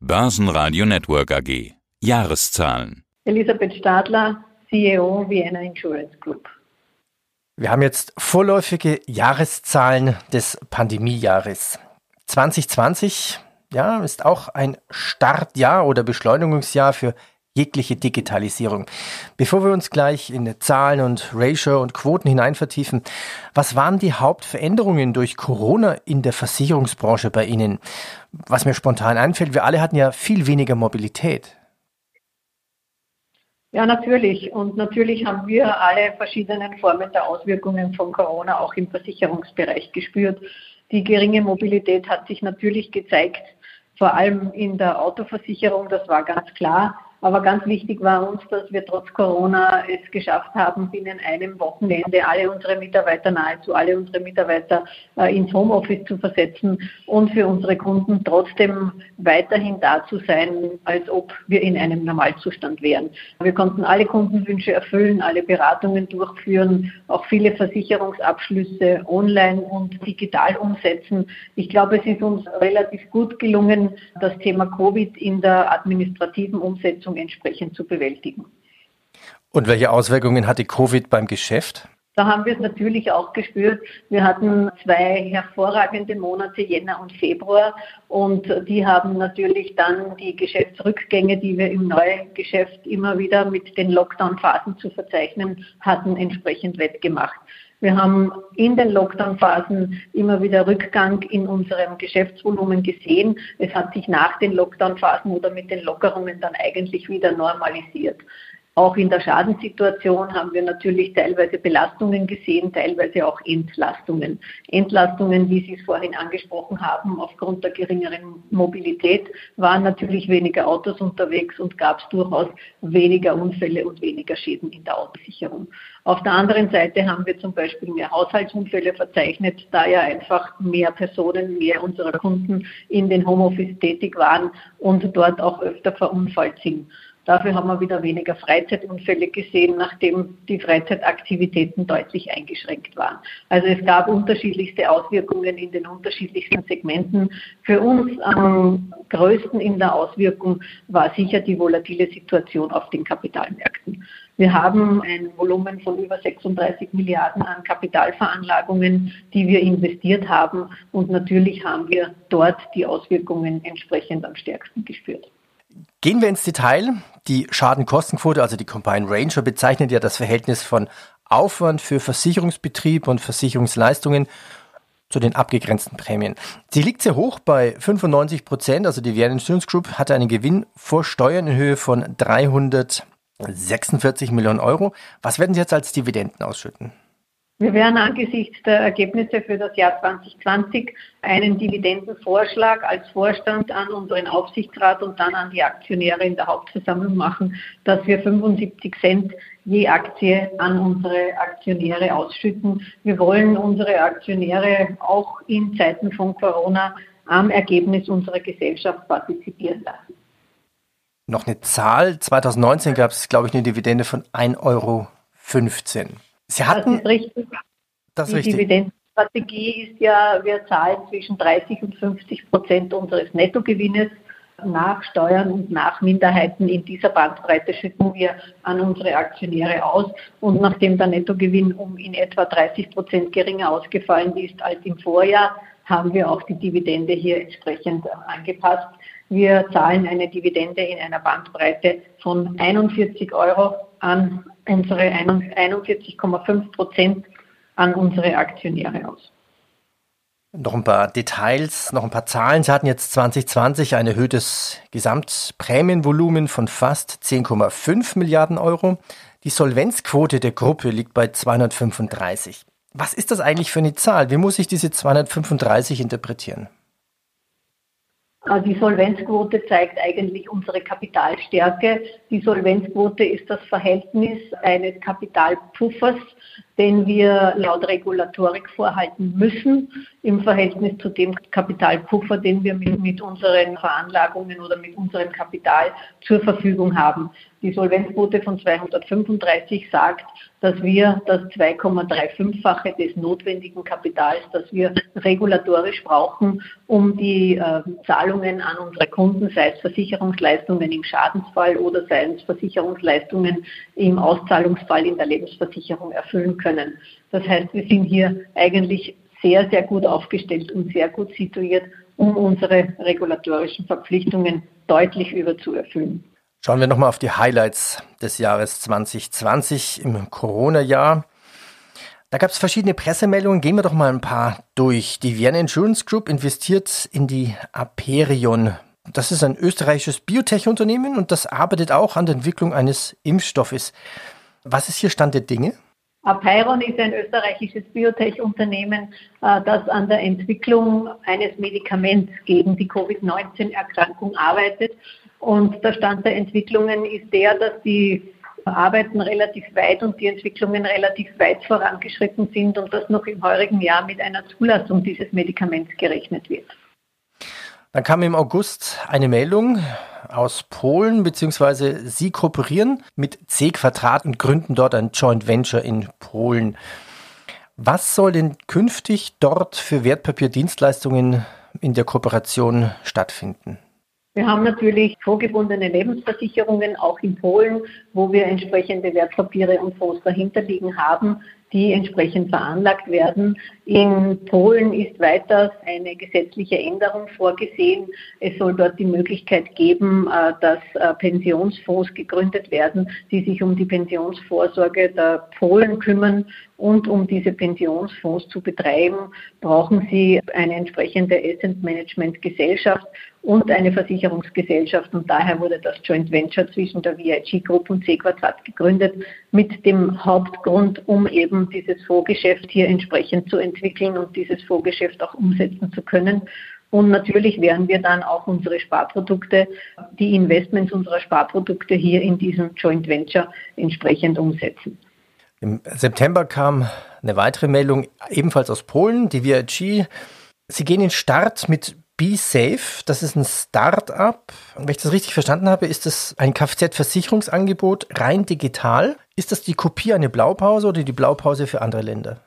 Börsenradio Network AG. Jahreszahlen. Elisabeth Stadler, CEO Vienna Insurance Group. Wir haben jetzt vorläufige Jahreszahlen des Pandemiejahres. 2020 ja, ist auch ein Startjahr oder Beschleunigungsjahr für jegliche Digitalisierung. Bevor wir uns gleich in Zahlen und Ratio und Quoten hinein vertiefen, was waren die Hauptveränderungen durch Corona in der Versicherungsbranche bei Ihnen? Was mir spontan einfällt, wir alle hatten ja viel weniger Mobilität. Ja, natürlich. Und natürlich haben wir alle verschiedenen Formen der Auswirkungen von Corona auch im Versicherungsbereich gespürt. Die geringe Mobilität hat sich natürlich gezeigt, vor allem in der Autoversicherung, das war ganz klar. Aber ganz wichtig war uns, dass wir trotz Corona es geschafft haben, binnen einem Wochenende alle unsere Mitarbeiter, nahezu alle unsere Mitarbeiter äh, ins Homeoffice zu versetzen und für unsere Kunden trotzdem weiterhin da zu sein, als ob wir in einem Normalzustand wären. Wir konnten alle Kundenwünsche erfüllen, alle Beratungen durchführen, auch viele Versicherungsabschlüsse online und digital umsetzen. Ich glaube, es ist uns relativ gut gelungen, das Thema Covid in der administrativen Umsetzung Umsetzung entsprechend zu bewältigen. Und welche Auswirkungen hatte Covid beim Geschäft? Da haben wir es natürlich auch gespürt. Wir hatten zwei hervorragende Monate, Jänner und Februar, und die haben natürlich dann die Geschäftsrückgänge, die wir im Neugeschäft immer wieder mit den Lockdown-Phasen zu verzeichnen hatten, entsprechend wettgemacht. Wir haben in den Lockdown-Phasen immer wieder Rückgang in unserem Geschäftsvolumen gesehen. Es hat sich nach den Lockdown-Phasen oder mit den Lockerungen dann eigentlich wieder normalisiert. Auch in der Schadenssituation haben wir natürlich teilweise Belastungen gesehen, teilweise auch Entlastungen. Entlastungen, wie Sie es vorhin angesprochen haben, aufgrund der geringeren Mobilität waren natürlich weniger Autos unterwegs und gab es durchaus weniger Unfälle und weniger Schäden in der Autosicherung. Auf der anderen Seite haben wir zum Beispiel mehr Haushaltsunfälle verzeichnet, da ja einfach mehr Personen, mehr unserer Kunden in den Homeoffice tätig waren und dort auch öfter verunfallt sind. Dafür haben wir wieder weniger Freizeitunfälle gesehen, nachdem die Freizeitaktivitäten deutlich eingeschränkt waren. Also es gab unterschiedlichste Auswirkungen in den unterschiedlichsten Segmenten. Für uns am größten in der Auswirkung war sicher die volatile Situation auf den Kapitalmärkten. Wir haben ein Volumen von über 36 Milliarden an Kapitalveranlagungen, die wir investiert haben. Und natürlich haben wir dort die Auswirkungen entsprechend am stärksten gespürt. Gehen wir ins Detail. Die Schadenkostenquote, also die Combined Ranger, bezeichnet ja das Verhältnis von Aufwand für Versicherungsbetrieb und Versicherungsleistungen zu den abgegrenzten Prämien. Sie liegt sehr hoch bei 95 Prozent, also die Vienna Insurance Group hatte einen Gewinn vor Steuern in Höhe von 346 Millionen Euro. Was werden Sie jetzt als Dividenden ausschütten? Wir werden angesichts der Ergebnisse für das Jahr 2020 einen Dividendenvorschlag als Vorstand an unseren Aufsichtsrat und dann an die Aktionäre in der Hauptversammlung machen, dass wir 75 Cent je Aktie an unsere Aktionäre ausschütten. Wir wollen unsere Aktionäre auch in Zeiten von Corona am Ergebnis unserer Gesellschaft partizipieren lassen. Noch eine Zahl. 2019 gab es, glaube ich, eine Dividende von 1,15 Euro. Sie hatten, das ist richtig. Das Die richtig. Dividendenstrategie ist ja, wir zahlen zwischen 30 und 50 Prozent unseres Nettogewinnes nach Steuern und nach Minderheiten in dieser Bandbreite schütten wir an unsere Aktionäre aus. Und nachdem der Nettogewinn um in etwa 30 Prozent geringer ausgefallen ist als im Vorjahr, haben wir auch die Dividende hier entsprechend angepasst. Wir zahlen eine Dividende in einer Bandbreite von 41 Euro an unsere 41,5 Prozent an unsere Aktionäre aus. Noch ein paar Details, noch ein paar Zahlen. Sie hatten jetzt 2020 ein erhöhtes Gesamtprämienvolumen von fast 10,5 Milliarden Euro. Die Solvenzquote der Gruppe liegt bei 235. Was ist das eigentlich für eine Zahl? Wie muss ich diese 235 interpretieren? Äh, die Solvenzquote zeigt eigentlich unsere Kapitalstärke. Die Solvenzquote ist das Verhältnis eines Kapitalpuffers, den wir laut Regulatorik vorhalten müssen im Verhältnis zu dem Kapitalpuffer, den wir mit, mit unseren Veranlagungen oder mit unserem Kapital zur Verfügung haben. Die Solvenzquote von 235 sagt, dass wir das 2,35-fache des notwendigen Kapitals, das wir regulatorisch brauchen, um die äh, Zahlungen an unsere Kunden, sei es Versicherungsleistungen im Schadensfall oder sei es Versicherungsleistungen im Auszahlungsfall in der Lebensversicherung erfüllen können. Das heißt, wir sind hier eigentlich sehr, sehr gut aufgestellt und sehr gut situiert, um unsere regulatorischen Verpflichtungen deutlich überzuerfüllen. Schauen wir nochmal auf die Highlights des Jahres 2020 im Corona-Jahr. Da gab es verschiedene Pressemeldungen. Gehen wir doch mal ein paar durch. Die Vienna Insurance Group investiert in die Aperion. Das ist ein österreichisches Biotech-Unternehmen und das arbeitet auch an der Entwicklung eines Impfstoffes. Was ist hier Stand der Dinge? Apeiron ist ein österreichisches Biotech-Unternehmen, äh, das an der Entwicklung eines Medikaments gegen die Covid-19-Erkrankung arbeitet. Und der Stand der Entwicklungen ist der, dass die Arbeiten relativ weit und die Entwicklungen relativ weit vorangeschritten sind und dass noch im heurigen Jahr mit einer Zulassung dieses Medikaments gerechnet wird. Dann kam im August eine Meldung aus Polen, beziehungsweise Sie kooperieren mit C Quadrat und gründen dort ein Joint Venture in Polen. Was soll denn künftig dort für Wertpapierdienstleistungen in der Kooperation stattfinden? Wir haben natürlich vorgebundene Lebensversicherungen auch in Polen, wo wir entsprechende Wertpapiere und Fonds dahinter liegen haben, die entsprechend veranlagt werden. In Polen ist weiter eine gesetzliche Änderung vorgesehen. Es soll dort die Möglichkeit geben, äh, dass äh, Pensionsfonds gegründet werden, die sich um die Pensionsvorsorge der Polen kümmern. Und um diese Pensionsfonds zu betreiben, brauchen sie eine entsprechende Asset Management Gesellschaft und eine Versicherungsgesellschaft. Und daher wurde das Joint Venture zwischen der VIG Group und C Quadrat gegründet mit dem Hauptgrund, um eben dieses Fondsgeschäft hier entsprechend zu entwickeln und dieses Fondsgeschäft auch umsetzen zu können. Und natürlich werden wir dann auch unsere Sparprodukte, die Investments unserer Sparprodukte hier in diesem Joint Venture entsprechend umsetzen. Im September kam eine weitere Meldung, ebenfalls aus Polen, die VIG. Sie gehen in Start mit Be Safe, das ist ein Start-up. Wenn ich das richtig verstanden habe, ist das ein Kfz-Versicherungsangebot rein digital. Ist das die Kopie einer Blaupause oder die Blaupause für andere Länder?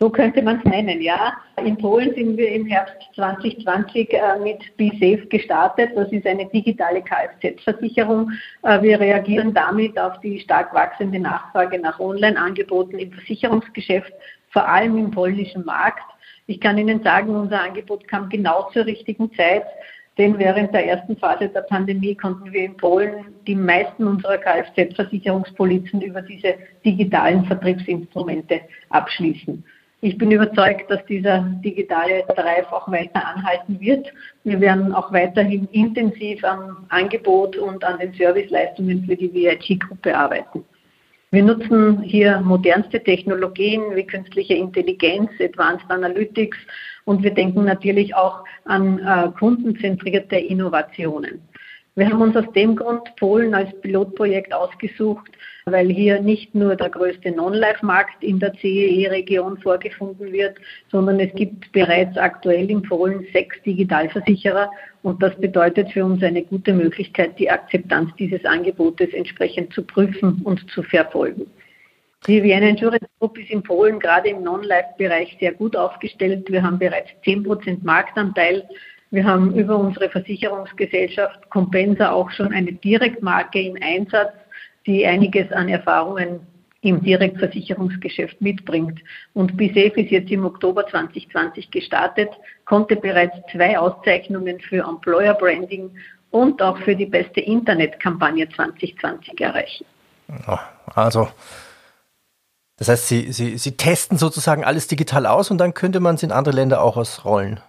So könnte man es nennen, ja. In Polen sind wir im Herbst 2020 äh, mit BeSafe gestartet. Das ist eine digitale Kfz-Versicherung. Äh, wir reagieren damit auf die stark wachsende Nachfrage nach Online-Angeboten im Versicherungsgeschäft, vor allem im polnischen Markt. Ich kann Ihnen sagen, unser Angebot kam genau zur richtigen Zeit, denn während der ersten Phase der Pandemie konnten wir in Polen die meisten unserer Kfz-Versicherungspolizen über diese digitalen Vertriebsinstrumente abschließen. Ich bin überzeugt, dass dieser digitale Drive auch weiter anhalten wird. Wir werden auch weiterhin intensiv am Angebot und an den Serviceleistungen für die VIG-Gruppe arbeiten. Wir nutzen hier modernste Technologien wie künstliche Intelligenz, Advanced Analytics und wir denken natürlich auch an äh, kundenzentrierte Innovationen. Wir haben uns aus dem Grund Polen als Pilotprojekt ausgesucht, weil hier nicht nur der größte Non-Life-Markt in der CEE-Region vorgefunden wird, sondern es gibt bereits aktuell in Polen sechs Digitalversicherer und das bedeutet für uns eine gute Möglichkeit, die Akzeptanz dieses Angebotes entsprechend zu prüfen und zu verfolgen. Die Vienna Insurance Group ist in Polen gerade im Non-Life-Bereich sehr gut aufgestellt. Wir haben bereits 10% Marktanteil. Wir haben über unsere Versicherungsgesellschaft Compensa auch schon eine Direktmarke im Einsatz die einiges an Erfahrungen im Direktversicherungsgeschäft mitbringt. Und BSAFE ist jetzt im Oktober 2020 gestartet, konnte bereits zwei Auszeichnungen für Employer Branding und auch für die beste Internetkampagne 2020 erreichen. Also, das heißt, Sie, Sie, Sie testen sozusagen alles digital aus und dann könnte man es in andere Länder auch ausrollen.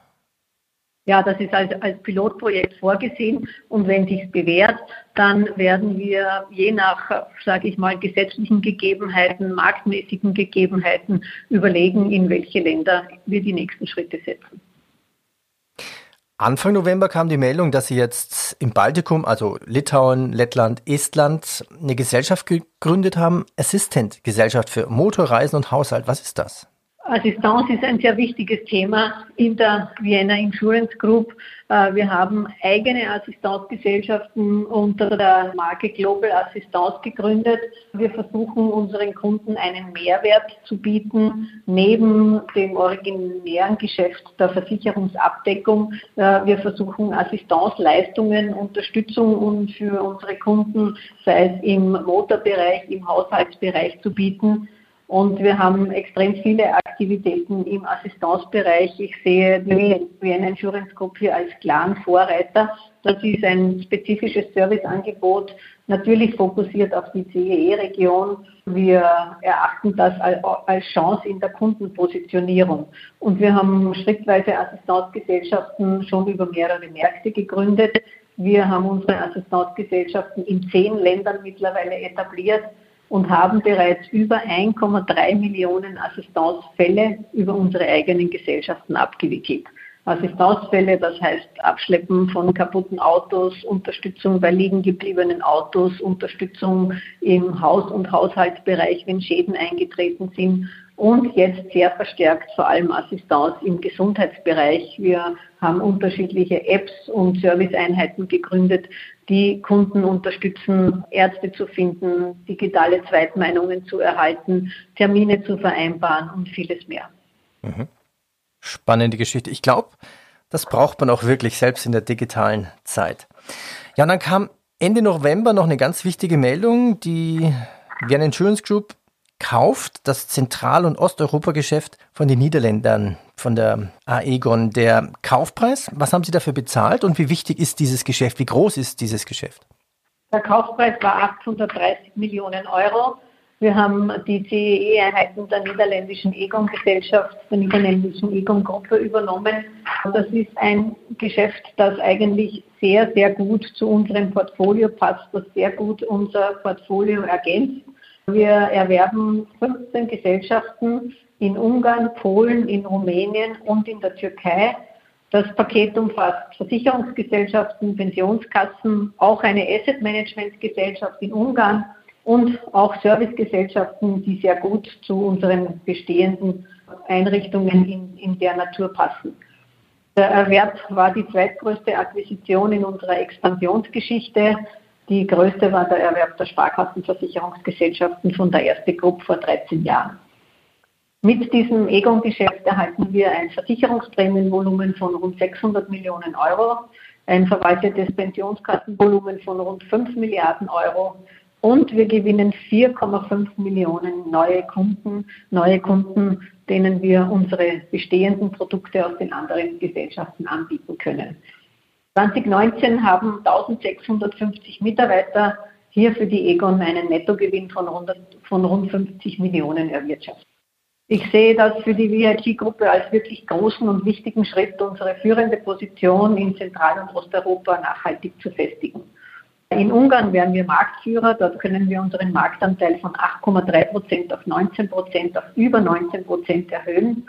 Ja, das ist als, als Pilotprojekt vorgesehen und wenn sich bewährt, dann werden wir je nach, sage ich mal, gesetzlichen Gegebenheiten, marktmäßigen Gegebenheiten überlegen, in welche Länder wir die nächsten Schritte setzen. Anfang November kam die Meldung, dass Sie jetzt im Baltikum, also Litauen, Lettland, Estland, eine Gesellschaft gegründet haben, Assistent Gesellschaft für Motorreisen und Haushalt. Was ist das? Assistance ist ein sehr wichtiges Thema in der Vienna Insurance Group. Äh, wir haben eigene Assistenzgesellschaften unter der Marke Global Assistance gegründet. Wir versuchen unseren Kunden einen Mehrwert zu bieten, neben dem originären Geschäft der Versicherungsabdeckung. Äh, wir versuchen Assistenzleistungen, Unterstützung für unsere Kunden, sei es im Motorbereich, im Haushaltsbereich zu bieten. Und wir haben extrem viele Aktivitäten im Assistenzbereich. Ich sehe Vienna Insurance Group hier als klaren Vorreiter. Das ist ein spezifisches Serviceangebot, natürlich fokussiert auf die CEE-Region. Wir erachten das als Chance in der Kundenpositionierung. Und wir haben schrittweise Assistenzgesellschaften schon über mehrere Märkte gegründet. Wir haben unsere Assistenzgesellschaften in zehn Ländern mittlerweile etabliert und haben bereits über 1,3 Millionen Assistenzfälle über unsere eigenen Gesellschaften abgewickelt. Assistenzfälle, das heißt Abschleppen von kaputten Autos, Unterstützung bei liegen gebliebenen Autos, Unterstützung im Haus- und Haushaltsbereich, wenn Schäden eingetreten sind und jetzt sehr verstärkt vor allem Assistenz im Gesundheitsbereich. Wir haben unterschiedliche Apps und Serviceeinheiten gegründet, die Kunden unterstützen, Ärzte zu finden, digitale Zweitmeinungen zu erhalten, Termine zu vereinbaren und vieles mehr. Mhm. Spannende Geschichte. Ich glaube, das braucht man auch wirklich selbst in der digitalen Zeit. Ja, und dann kam Ende November noch eine ganz wichtige Meldung. Die Vienna Insurance Group kauft das Zentral- und Osteuropa-Geschäft von den Niederländern, von der Aegon. Der Kaufpreis, was haben Sie dafür bezahlt und wie wichtig ist dieses Geschäft? Wie groß ist dieses Geschäft? Der Kaufpreis war 830 Millionen Euro. Wir haben die CEE-Einheiten der niederländischen Egon-Gesellschaft, der niederländischen Egon-Gruppe übernommen. Das ist ein Geschäft, das eigentlich sehr, sehr gut zu unserem Portfolio passt, das sehr gut unser Portfolio ergänzt. Wir erwerben 15 Gesellschaften in Ungarn, Polen, in Rumänien und in der Türkei. Das Paket umfasst Versicherungsgesellschaften, Pensionskassen, auch eine Asset Management Gesellschaft in Ungarn und auch Servicegesellschaften, die sehr gut zu unseren bestehenden Einrichtungen in, in der Natur passen. Der Erwerb war die zweitgrößte Akquisition in unserer Expansionsgeschichte. Die größte war der Erwerb der Sparkassenversicherungsgesellschaften von der Erste Gruppe vor 13 Jahren. Mit diesem Egon-Geschäft erhalten wir ein Versicherungsprämienvolumen von rund 600 Millionen Euro, ein verwaltetes Pensionskassenvolumen von rund 5 Milliarden Euro und wir gewinnen 4,5 Millionen neue Kunden, neue Kunden, denen wir unsere bestehenden Produkte aus den anderen Gesellschaften anbieten können. 2019 haben 1650 Mitarbeiter hier für die Egon einen Nettogewinn von, 100, von rund 50 Millionen erwirtschaftet. Ich sehe das für die VIG-Gruppe als wirklich großen und wichtigen Schritt, unsere führende Position in Zentral- und Osteuropa nachhaltig zu festigen. In Ungarn wären wir Marktführer, dort können wir unseren Marktanteil von 8,3 Prozent auf 19 Prozent, auf über 19 Prozent erhöhen.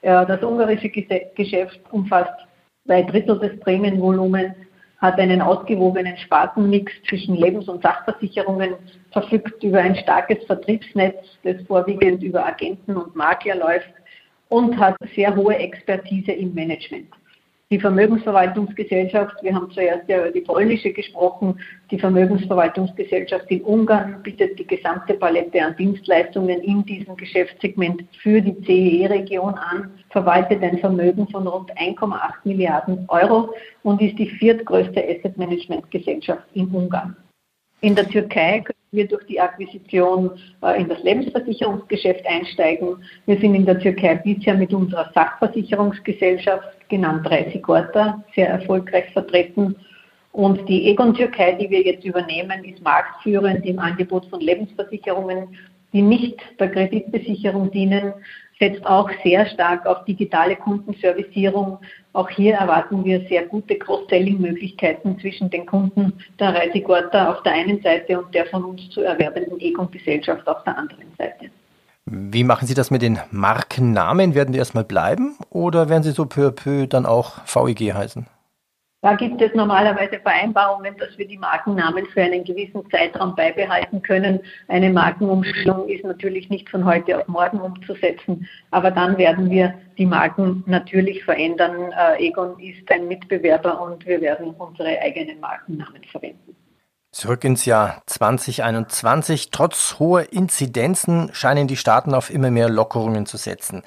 Das ungarische Geschäft umfasst zwei Drittel des Prämienvolumens, hat einen ausgewogenen Spartenmix zwischen Lebens- und Sachversicherungen, verfügt über ein starkes Vertriebsnetz, das vorwiegend über Agenten und Makler läuft und hat sehr hohe Expertise im Management die Vermögensverwaltungsgesellschaft, wir haben zuerst ja über die polnische gesprochen, die Vermögensverwaltungsgesellschaft in Ungarn bietet die gesamte Palette an Dienstleistungen in diesem Geschäftssegment für die CEE-Region an, verwaltet ein Vermögen von rund 1,8 Milliarden Euro und ist die viertgrößte Asset Management Gesellschaft in Ungarn. In der Türkei wir durch die Akquisition äh, in das Lebensversicherungsgeschäft einsteigen. Wir sind in der Türkei bisher mit unserer Sachversicherungsgesellschaft, genannt 30 Orta, sehr erfolgreich vertreten. Und die Egon Türkei, die wir jetzt übernehmen, ist marktführend im Angebot von Lebensversicherungen, die nicht der Kreditbesicherung dienen, setzt auch sehr stark auf digitale Kundenservicierung. Auch hier erwarten wir sehr gute Cross-Selling-Möglichkeiten zwischen den Kunden der Reisigorta auf der einen Seite und der von uns zu erwerbenden Egon-Gesellschaft auf der anderen Seite. Wie machen Sie das mit den Markennamen? Werden die erstmal bleiben oder werden sie so peu à peu dann auch VIG heißen? Da gibt es normalerweise Vereinbarungen, dass wir die Markennamen für einen gewissen Zeitraum beibehalten können. Eine Markenumstellung ist natürlich nicht von heute auf morgen umzusetzen, aber dann werden wir die Marken natürlich verändern. Äh, Egon ist ein Mitbewerber und wir werden unsere eigenen Markennamen verwenden. Zurück ins Jahr 2021. Trotz hoher Inzidenzen scheinen die Staaten auf immer mehr Lockerungen zu setzen.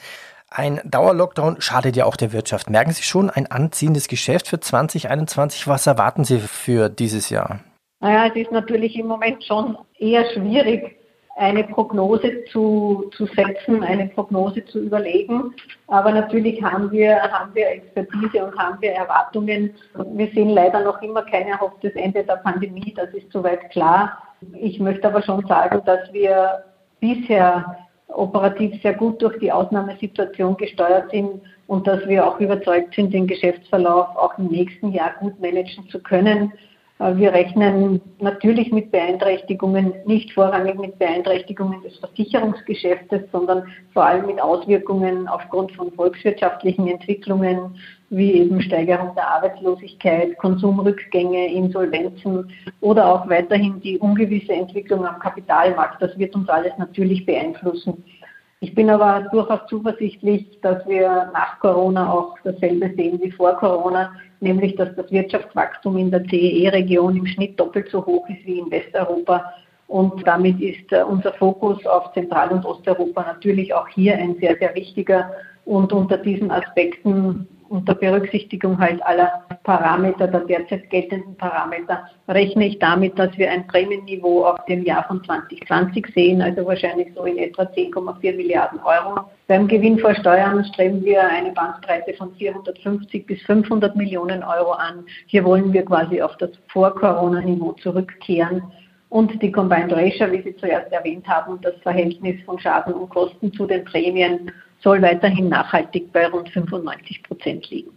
Ein Dauerlockdown schadet ja auch der Wirtschaft. Merken Sie schon ein anziehendes Geschäft für 2021? Was erwarten Sie für dieses Jahr? Naja, es ist natürlich im Moment schon eher schwierig, eine Prognose zu, zu setzen, eine Prognose zu überlegen. Aber natürlich haben wir, haben wir Expertise und haben wir Erwartungen. Wir sehen leider noch immer kein erhofftes Ende der Pandemie, das ist soweit klar. Ich möchte aber schon sagen, dass wir bisher operativ sehr gut durch die Ausnahmesituation gesteuert sind und dass wir auch überzeugt sind, den Geschäftsverlauf auch im nächsten Jahr gut managen zu können. Äh, wir rechnen natürlich mit Beeinträchtigungen, nicht vorrangig mit Beeinträchtigungen des Versicherungsgeschäftes, sondern vor allem mit Auswirkungen aufgrund von volkswirtschaftlichen Entwicklungen wie eben Steigerung der Arbeitslosigkeit, Konsumrückgänge, Insolvenzen oder auch weiterhin die ungewisse Entwicklung am Kapitalmarkt. Das wird uns alles natürlich beeinflussen. Ich bin aber durchaus zuversichtlich, dass wir nach Corona auch dasselbe sehen wie vor Corona, nämlich dass das Wirtschaftswachstum in der CEE-Region im Schnitt doppelt so hoch ist wie in Westeuropa. Und damit ist äh, unser Fokus auf Zentral- und Osteuropa natürlich auch hier ein sehr, sehr wichtiger. Und unter diesen Aspekten unter Berücksichtigung halt aller Parameter, der derzeit geltenden Parameter, rechne ich damit, dass wir ein Prämienniveau auf dem Jahr von 2020 sehen, also wahrscheinlich so in etwa 10,4 Milliarden Euro. Beim Gewinn vor Steuern streben wir eine Bandbreite von 450 bis 500 Millionen Euro an. Hier wollen wir quasi auf das Vor-Corona-Niveau zurückkehren. Und die Combined Ratio, wie Sie zuerst erwähnt haben, das Verhältnis von Schaden und Kosten zu den Prämien soll weiterhin nachhaltig bei rund 95 Prozent liegen.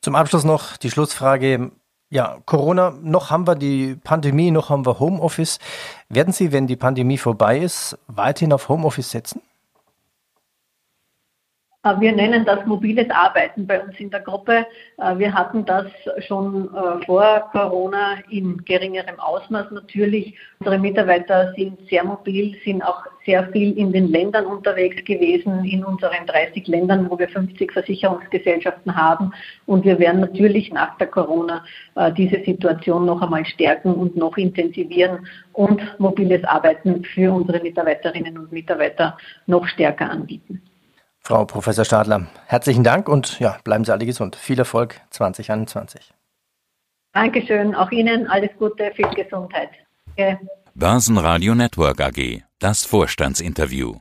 Zum Abschluss noch die Schlussfrage. Ja, Corona, noch haben wir die Pandemie, noch haben wir Homeoffice. Werden Sie, wenn die Pandemie vorbei ist, weiterhin auf Homeoffice setzen? Äh, wir nennen das mobiles Arbeiten bei uns in der Gruppe. Äh, wir hatten das schon äh, vor Corona in geringerem Ausmaß natürlich. Unsere Mitarbeiter sind sehr mobil, sind auch sehr viel in den Ländern unterwegs gewesen, in unseren 30 Ländern, wo wir 50 Versicherungsgesellschaften haben. Und wir werden natürlich nach der Corona diese Situation noch einmal stärken und noch intensivieren und mobiles Arbeiten für unsere Mitarbeiterinnen und Mitarbeiter noch stärker anbieten. Frau Professor Stadler, herzlichen Dank und ja, bleiben Sie alle gesund. Viel Erfolg 2021. Dankeschön, auch Ihnen alles Gute, viel Gesundheit. Okay. Börsenradio Network AG, das Vorstandsinterview.